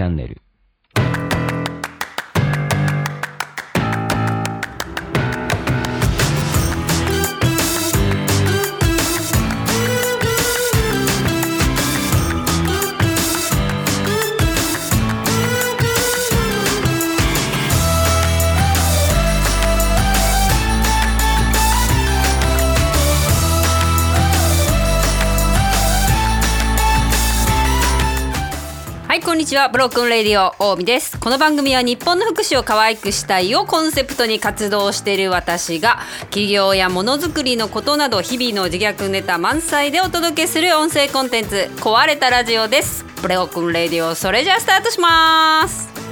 チャンネル。ちはブロークンレディオ大見です。この番組は日本の福祉を可愛くしたいをコンセプトに活動している私が企業やものづくりのことなど日々の自虐ネタ満載でお届けする音声コンテンツ壊れたラジオです。ブロークンレディオそれじゃあスタートします。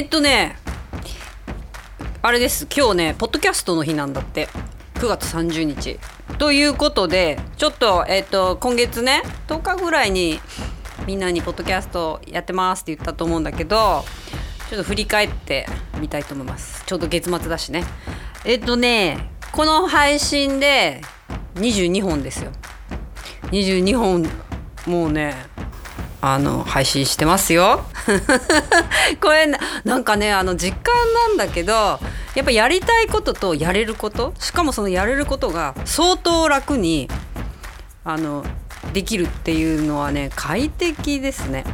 えっとねあれです。今日ねポッドキャストの日なんだって。9月30日。ということでちょっとえっと今月ね10日ぐらいにみんなにポッドキャストやってますって言ったと思うんだけどちょっと振り返ってみたいと思います。ちょうど月末だしね。えっとねこの配信で22本ですよ。22本もうねあの配信してますよ。これななんかねあの実感なんだけどやっぱやりたいこととやれることしかもそのやれることが相当楽にあのできるっていうのはね快適ですね。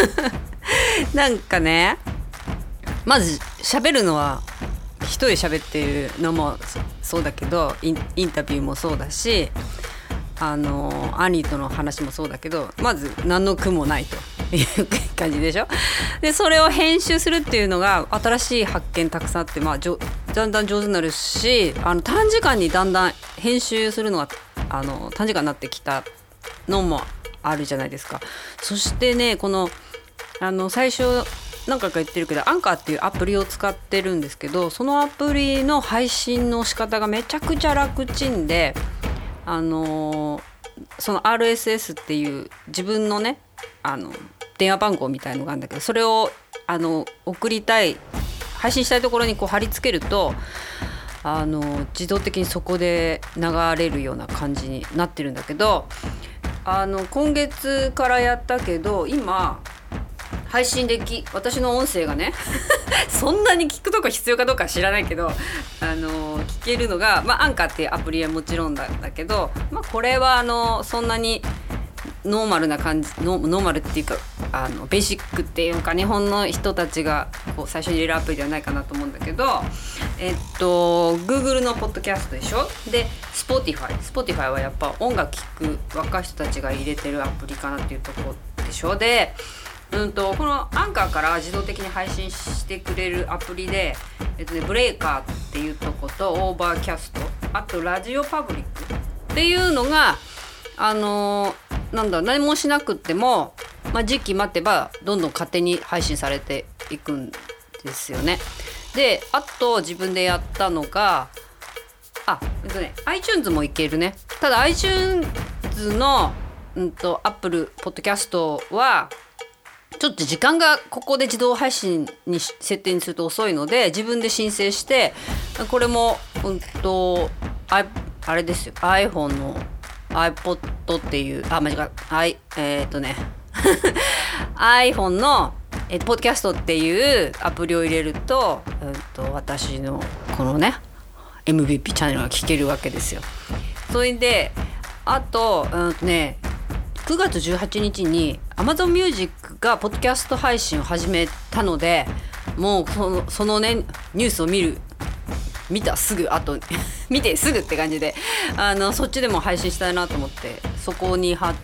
なんかねまず喋るのは一人喋ってるのもそうだけどインタビューもそうだしあの兄との話もそうだけどまず何の苦もないと いう感じでしょ？でそれを編集するっていうのが新しい発見たくさんあって、まあ、じょだんだん上手になるしあの短時間にだんだん編集するのがあの短時間になってきたのもあるじゃないですか。そしてねこのあの最初何回か言ってるけどアンカーっていうアプリを使ってるんですけどそのアプリの配信の仕方がめちゃくちゃ楽ちんであのその RSS っていう自分のねあの電話番号みたいのがあるんだけどそれをあの送りたい配信したいところにこう貼り付けるとあの自動的にそこで流れるような感じになってるんだけどあの今月からやったけど今配信でき私の音声がね そんなに聞くとこ必要かどうか知らないけどあの聞けるのが、まあ、アンカーっていうアプリはもちろんだだけど、まあ、これはあのそんなにノーマルな感じノーマルっていうかあのベーシックっていうか日本の人たちがこう最初に入れるアプリではないかなと思うんだけどえっと Google のポッドキャストでしょ？で Spotify Spotify はやっぱ音楽聴く若い人たちが入れてるアプリかなっていうとこでしょ？でうんとこのアンカーから自動的に配信してくれるアプリで、えっとね、ブレイカーっていうとこと Overcast あと RadioPublic っていうのがあのーなんだ何もしなくても、まあ、時期待てばどんどん勝手に配信されていくんですよね。であと自分でやったのがあえっとね iTunes もいけるねただ iTunes の、うん、と Apple ポッドキャストはちょっと時間がここで自動配信に設定にすると遅いので自分で申請してこれもうんとああれですよ iPhone の iPod っていうあ間違えた i えーっとね iPhone のえポッドキャストっていうアプリを入れると,、うん、と私のこのね MVP チャンネルが聞けるわけですよ。それであと,、うんとね、9月18日に Amazon Music がポッドキャスト配信を始めたのでもうそのそのねニュースを見る見たすぐあと 見てすぐって感じであのそっちでも配信したいなと思ってそこに貼っ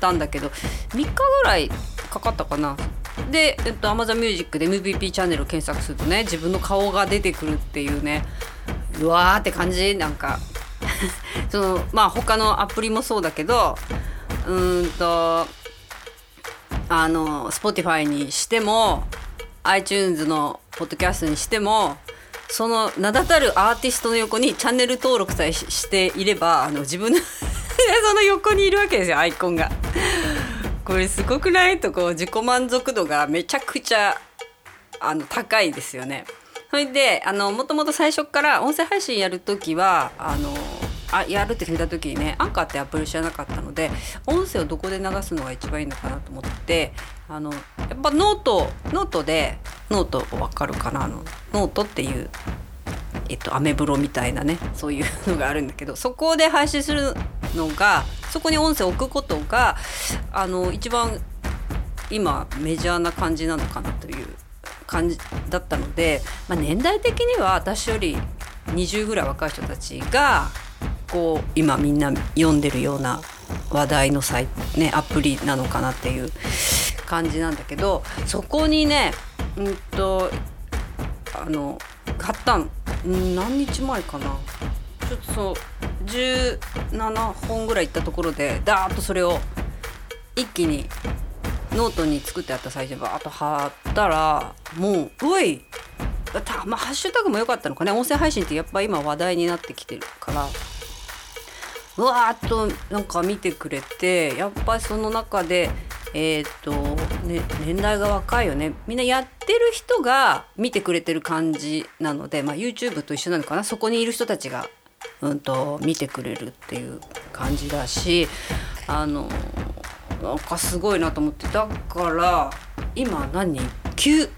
たんだけど3日ぐらいかかったかな。で、えっと、Amazon Music で MVP チャンネルを検索するとね自分の顔が出てくるっていうねうわーって感じなんか そのまあ他のアプリもそうだけどうーんとあの Spotify にしても iTunes のポッドキャストにしてもその名だたるアーティストの横にチャンネル登録さえしていればあの自分の その横にいるわけですよアイコンが。これすごくない？とこう自己満足度がめちゃくちゃあの高いですよね。それであのもともと最初から音声配信やる時はあのあやるって決めた時にねアンカーってアプリ知らなかったので音声をどこで流すのが一番いいのかなと思ってあのやっぱ note note でノート分かるかなあのノートっていうえっと、アメブロみたいなねそういうのがあるんだけどそこで配信するのがそこに音声を置くことがあの一番今メジャーな感じなのかなという感じだったので、まあ、年代的には私より20ぐらい若い人たちがこう今みんな読んでるような話題のサイ、ね、アプリなのかなっていう感じなんだけどそこにねうんとあの買ったん何日前かな。ちょっとそう17本ぐらい行ったところでダーッとそれを一気にノートに作ってあった最初にバーッと貼ったらもうおいたまあハッシュタグも良かったのかね。音声配信ってやっぱ今話題になってきてるから。わーっとなんか見てくれてやっぱりその中でえーとね、年代が若いよね。みんなやってる人が見てくれてる感じなので、まあ、YouTube と一緒なのかな。そこにいる人たちが、うんと、見てくれるっていう感じだしあのなんかすごいなと思って。だから今何？9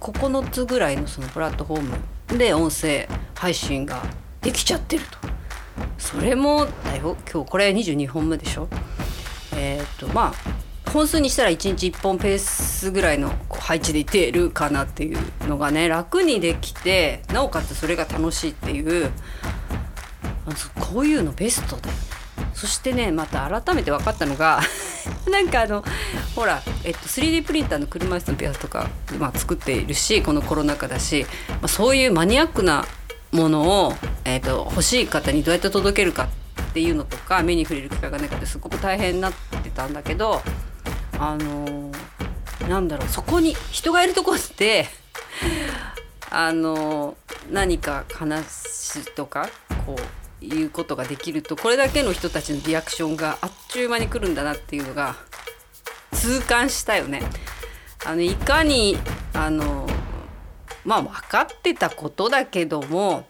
9つぐらいのそのプラットフォームで音声配信ができちゃってると。それもだよ。今日これ22本目でしょ。えー、とまあ本数にしたら1日1本ペースぐらいの配置でいてるかなっていうのがね楽にできてなおかつそれが楽しいっていうこういうのベストだよそしてねまた改めて分かったのが なんかあのほら、えっと、3D プリンターの車椅子のピアスとか、まあ、作っているしこのコロナ禍だし、まあ、そういうマニアックなものを、えっと、欲しい方にどうやって届けるかっていうのとか目に触れる機会がなくてすごく大変になってたんだけどあのー、なんだろうそこに人がいるとこって あのー、何か話とかこういうことができるとこれだけの人たちのリアクションがあっちゅう間に来るんだなっていうのが痛感したよね。あのいかにあのまあ分かってたことだけども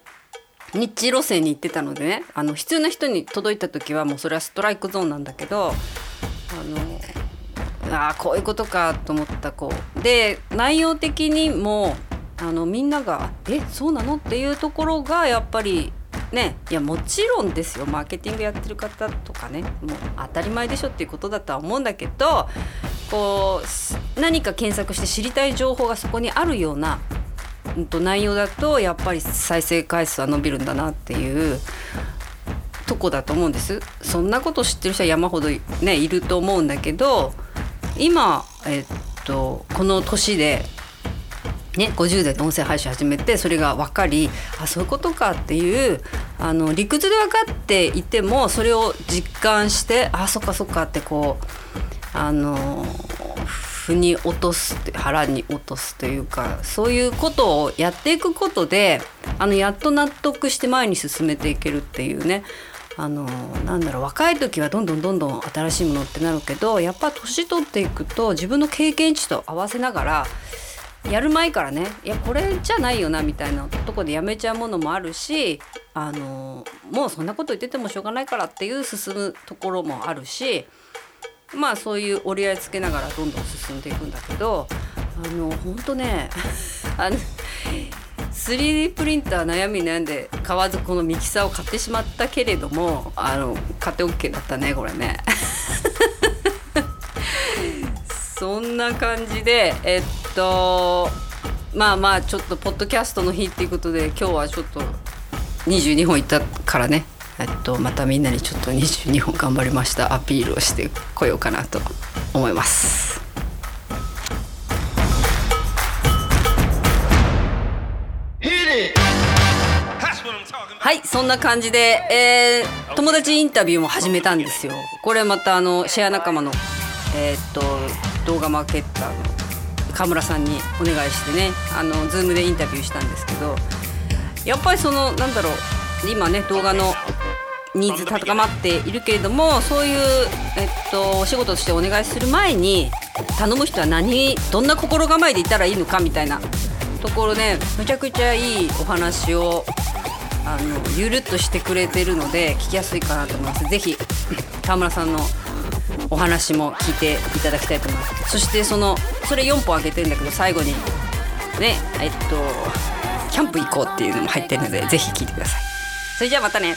日路線に行ってたのでねあの必要な人に届いた時はもうそれはストライクゾーンなんだけどあのあこういうことかと思ったこうで内容的にもあのみんなが「えそうなの?」っていうところがやっぱりねいやもちろんですよマーケティングやってる方とかねもう当たり前でしょっていうことだとは思うんだけどこう何か検索して知りたい情報がそこにあるような、と内容だとやっぱり再生回数は伸びるんだなっていうとこだと思うんです。そんなこと知ってる人は山ほどねいると思うんだけど今、えっと、この年でね、50代で音声配信始めてそれが分かりあそういうことかっていうあの理屈で分かっていてもそれを実感してあそっかそっかってこうあの腑に落とす腹に落とすというかそういうことをやっていくことであのやっと納得して前に進めていけるっていうね。あのなんだろう若い時はどんどんどんどん新しいものってなるけどやっぱ年取っていくと自分の経験値と合わせながらやる前からねいやこれじゃないよなみたいなとこでやめちゃうものもあるしあのもうそんなこと言っててもしょうがないからっていう進むところもあるしまあそういう折り合いつけながらどんどん進んでいくんだけどあの本当ね あの 3D プリンター悩み悩んで買わずこのミキサーを買ってしまったけれどもあの買って OK だったねこれね。そんな感じでえっとまあまあちょっとポッドキャストの日っていうことで今日はちょっと22本いったからねと、またみんなにちょっと22本頑張りましたアピールをしてこようかなと思います。はいそんな感じで、えー、友達インタビューも始めたんですよこれまたあのシェア仲間の、えー、っと動画マーケッターの川村さんにお願いしてねあの Zoom でインタビューしたんですけどやっぱりそのなんだろう今ね動画のニーズ高まっているけれどもそういう、えっと、お仕事としてお願いする前に頼む人は何どんな心構えでいたらいいのかみたいなところでむちゃくちゃいいお話をあのゆるっとしてくれてるので聞きやすいかなと思います。ぜひ田村さんのお話も聞いていただきたいと思います。そしてそのそれ4本あげてるんだけど最後にねえっとキャンプ行こうっていうのも入ってるのでぜひ聞いてください。それじゃあまたね。